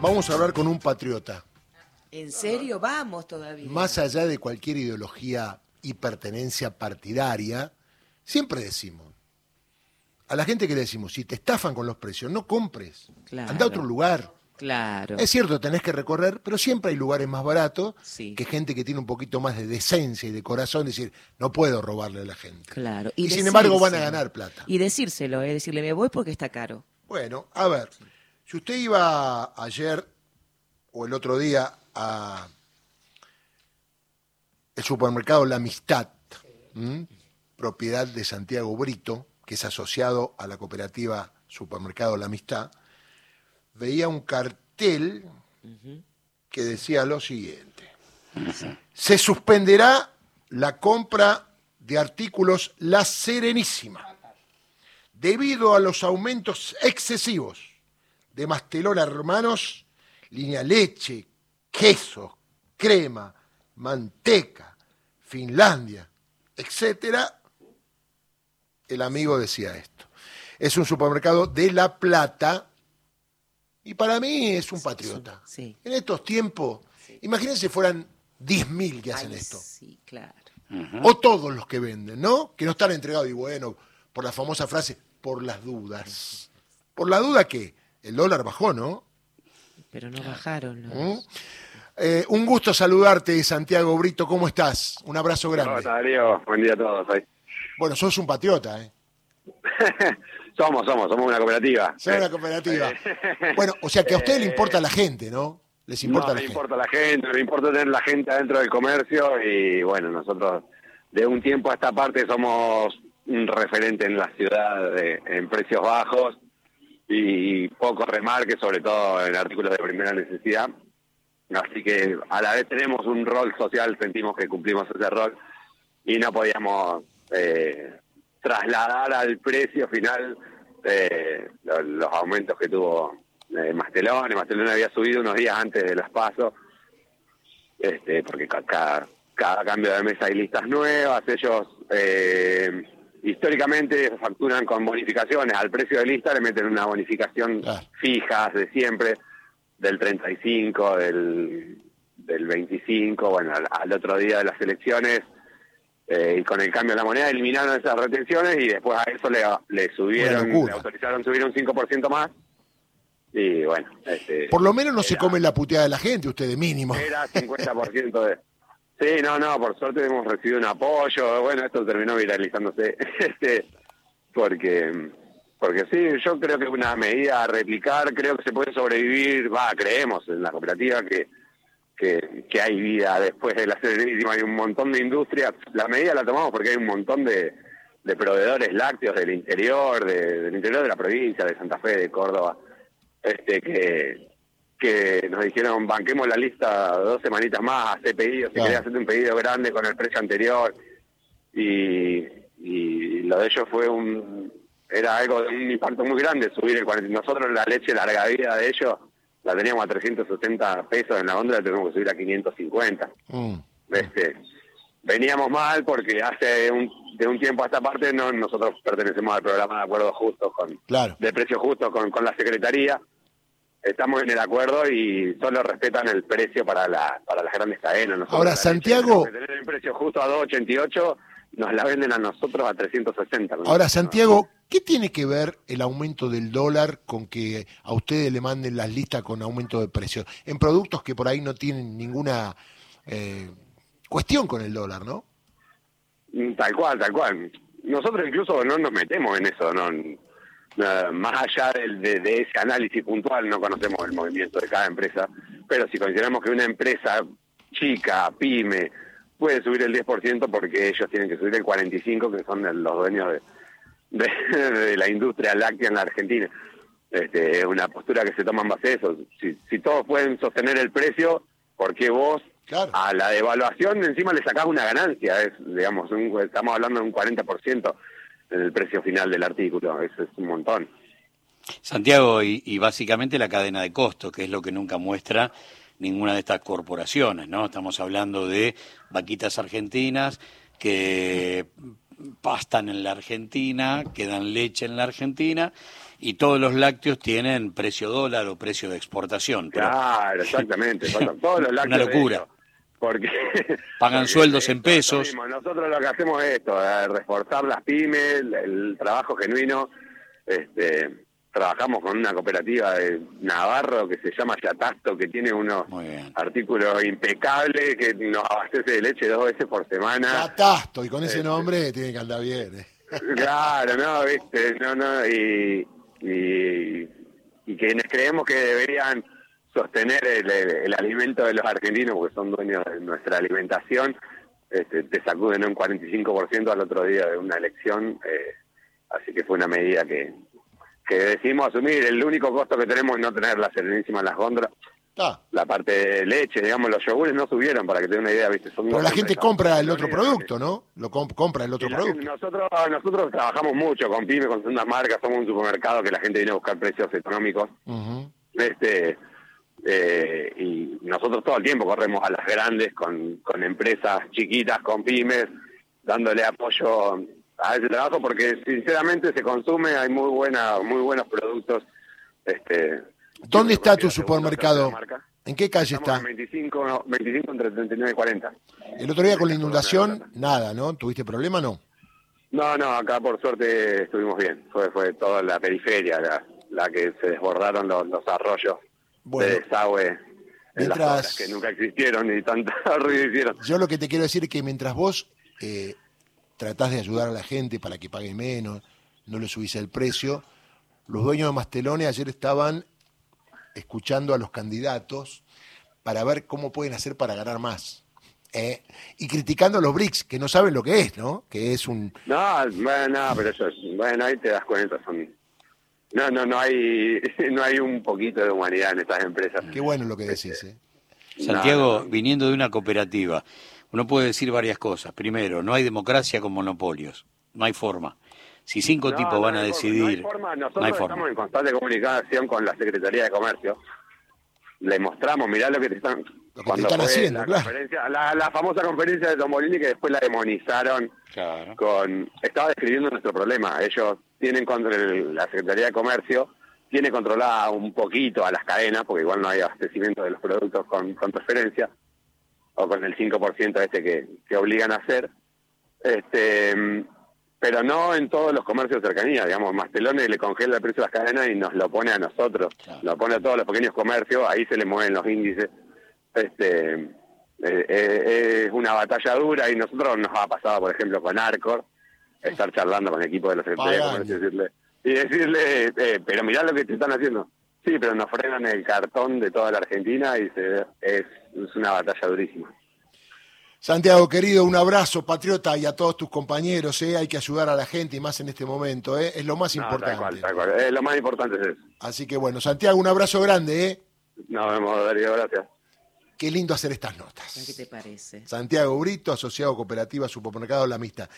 Vamos a hablar con un patriota. ¿En serio? Vamos todavía. Más allá de cualquier ideología y pertenencia partidaria, siempre decimos, a la gente que le decimos, si te estafan con los precios, no compres, Claro. anda a otro lugar. Claro. Es cierto, tenés que recorrer, pero siempre hay lugares más baratos Sí. que gente que tiene un poquito más de decencia y de corazón, decir, no puedo robarle a la gente. Claro. Y, sin embargo van a ganar plata. Y decírselo, es decirle, me voy porque está caro. Bueno, a ver, si usted iba ayer o el otro día a el supermercado La Amistad, ¿m? propiedad de Santiago Brito, que es asociado a la cooperativa Supermercado La Amistad, veía un cartel que decía lo siguiente. Se suspenderá la compra de artículos La Serenísima debido a los aumentos excesivos de Mastelón Hermanos, línea leche, queso, crema, manteca, Finlandia, etcétera, el amigo decía esto. Es un supermercado de La Plata y para mí es un patriota. Sí. En estos tiempos, imagínense si fueran 10.000 que hacen Ay, esto. Sí, claro. O todos los que venden, ¿no? Que no están entregados y bueno, por la famosa frase, por las dudas. ¿Por la duda que El dólar bajó, ¿no? Pero no bajaron. ¿no? ¿Mm? Eh, un gusto saludarte, Santiago Brito. ¿Cómo estás? Un abrazo ¿Cómo grande. estás, Darío? Buen día a todos. ahí. Bueno, sos un patriota, ¿eh? somos, somos, somos una cooperativa. Sos una cooperativa. Bueno, o sea que a ustedes le importa la gente, ¿no? Les importa no la le gente. importa la gente, no le importa tener la gente adentro del comercio y bueno, nosotros de un tiempo a esta parte somos un referente en la ciudad de- en precios bajos y poco remarque, sobre todo en artículos de primera necesidad. Así que a la vez tenemos un rol social, sentimos que cumplimos ese rol y no podíamos eh, trasladar al precio final eh, lo- los, aumentos que tuvo eh, Mastelón. Mastelón había subido unos días antes de los pasos, este, porque ca- cada, cada cambio de mesa hay listas nuevas. Ellos eh, históricamente facturan con bonificaciones. Al precio de lista le meten una bonificación Claro. fija de siempre, del 35, del, del 25. Bueno, al, al otro día de las elecciones. eh, y con el cambio de la moneda eliminaron esas retenciones y después a eso le, le subieron, le autorizaron subir un 5% más. Y bueno, este, Por lo menos no se comen la puteada de la gente, ustedes mínimo. era 50% de... Sí, no, no, por suerte hemos recibido un apoyo. Bueno, esto terminó viralizándose. este Porque porque sí, yo creo que es una medida a replicar. Creo que se puede sobrevivir. Va, creemos en la cooperativa que, que, que hay vida después de la Serenísima. Hay un montón de industrias. La medida la tomamos porque hay un montón de, de proveedores lácteos del interior, de- del interior de la provincia, de Santa Fe, de Córdoba, este que que nos dijeron banquemos la lista dos semanitas más, hace pedidos, si querías hacerte un pedido grande con el precio anterior y, y lo de ellos fue un era algo de un impacto muy grande subir el 40 nosotros la leche larga vida de ellos la teníamos a 370 pesos en la góndola la tenemos que subir a 550 Mm. este veníamos mal porque hace un, de un tiempo a esta parte no nosotros pertenecemos al programa de acuerdos justos con Claro. de precios justos con, con la secretaría estamos en el acuerdo y solo respetan el precio para la para las grandes cadenas Nosotros Ahora, leche Santiago- tener el precio justo a 2.88 nos la venden a nosotros a 360 ¿no? Ahora, Santiago, ¿qué tiene que ver el aumento del dólar con que a ustedes le manden las listas con aumento de precios? En productos que por ahí no tienen ninguna eh, cuestión con el dólar, ¿no? Tal cual, tal cual. Nosotros incluso no nos metemos en eso, no Eh, más allá de, de ese análisis puntual, no conocemos el movimiento de cada empresa, pero si consideramos que una empresa chica, pyme, puede subir el 10% porque ellos tienen que subir el 45%, que son los dueños de, de, de la industria láctea en la Argentina. Este, es una postura que se toma en base a eso. Si, si todos pueden sostener el precio, ¿por qué vos Claro. a la devaluación encima le sacás una ganancia? Es, digamos, un- estamos hablando de un 40% en el precio final del artículo. Eso es un montón. Santiago, y, y básicamente la cadena de costos, que es lo que nunca muestra ninguna de estas corporaciones, ¿no? Estamos hablando de vaquitas argentinas que pastan en la Argentina, que dan leche en la Argentina, y todos los lácteos tienen precio dólar o precio de exportación. Pero Claro, exactamente. todos los Una lácteos de locura. Porque Pagan sueldos en pesos. mismo. Nosotros lo que hacemos es esto, eh, reforzar las pymes, el, el trabajo genuino. Este, trabajamos con una cooperativa de Navarro que se llama Yatasto, que tiene unos artículos impecables, que nos abastece de leche dos veces por semana. Catasto, y con ese Este. nombre tiene que andar bien. ¿eh? Claro, no, viste, no, no, y, y, y quienes creemos que deberían sostener el, el- el alimento de los argentinos, porque son dueños de nuestra alimentación, este, te sacuden un 45% al otro día de una elección, eh, así que fue una medida que, que decimos asumir. El único costo que tenemos es no tener la serenísima en las góndolas. Está. La parte de leche, digamos, los yogures no subieron, para que te dé una idea, ¿viste? Son Pero la gente compra el otro producto, ¿no? Lo comp- compra el otro Y producto. gente- nosotros nosotros trabajamos mucho con pymes, con segundas marcas, somos un supermercado que la gente viene a buscar precios económicos. Este eh, Y nosotros todo el tiempo corremos a las grandes con, con empresas chiquitas, con pymes, dándole apoyo a ese trabajo porque sinceramente se consume, hay muy buena muy buenos productos. este ¿Dónde está tu supermercado? ¿En qué calle Estamos está? en 25, no, 25 entre 39 y 40. El otro día con la inundación, nada, ¿no? ¿Tuviste problema? No. No, no, acá por suerte estuvimos bien. Fue fue toda la periferia la, la que se desbordaron los, los arroyos Bueno. de desagüe Mientras- que nunca existieron y tanta ruido hicieron. Yo lo que te quiero decir es que mientras vos eh, tratás de ayudar a la gente para que pague menos, no le subís el precio, los dueños de Mastelones ayer estaban escuchando a los candidatos para ver cómo pueden hacer para ganar más. ¿eh? Y criticando a los BRICS, que no saben lo que es, ¿no? Que es un... No, bueno, no, pero eso es, bueno, ahí te das cuenta, son no, no, no hay, no hay un poquito de humanidad en estas empresas. Qué bueno lo que decís, ¿eh? Santiago, No, no, no. viniendo de una cooperativa, uno puede decir varias cosas. Primero, no hay democracia con monopolios. No hay forma. Si cinco No, tipos no van a forma, decidir, No hay forma. Nosotros no hay estamos forma. en constante comunicación con la Secretaría de Comercio. Le mostramos, mirá lo que te están, te están fue haciendo, la, claro. conferencia- la, la famosa conferencia de Tomolini que después la demonizaron Claro. con estaba describiendo nuestro problema. Ellos tienen contra el- la Secretaría de Comercio tiene controlada un poquito a las cadenas, porque igual no hay abastecimiento de los productos con, con preferencia, o con el 5% este que, que obligan a hacer. Este, pero no en todos los comercios de cercanía, digamos, Mastelone le congela el precio de las cadenas y nos lo pone a nosotros, Claro. lo pone a todos los pequeños comercios, ahí se le mueven los índices. Este, eh, eh, es una batalla dura y nosotros nos ha pasado, por ejemplo, con Arcor, estar charlando con el equipo de la Secretaría de. Comercio y decirle, y decirle eh, pero mirá lo que te están haciendo. Sí, pero nos frenan el cartón de toda la Argentina y se, es, es una batalla durísima. Santiago, querido, un abrazo, patriota, y a todos tus compañeros, ¿eh? Hay que ayudar a la gente, y más en este momento, ¿eh? Es lo más No, importante. tal cual, tal cual. Eh, lo más importante es eso. Así que bueno, Santiago, un abrazo grande, ¿eh? Nos vemos, Darío, gracias. Qué lindo hacer estas notas. ¿Qué te parece? Santiago Brito, asociado cooperativa Supermercado La Amistad.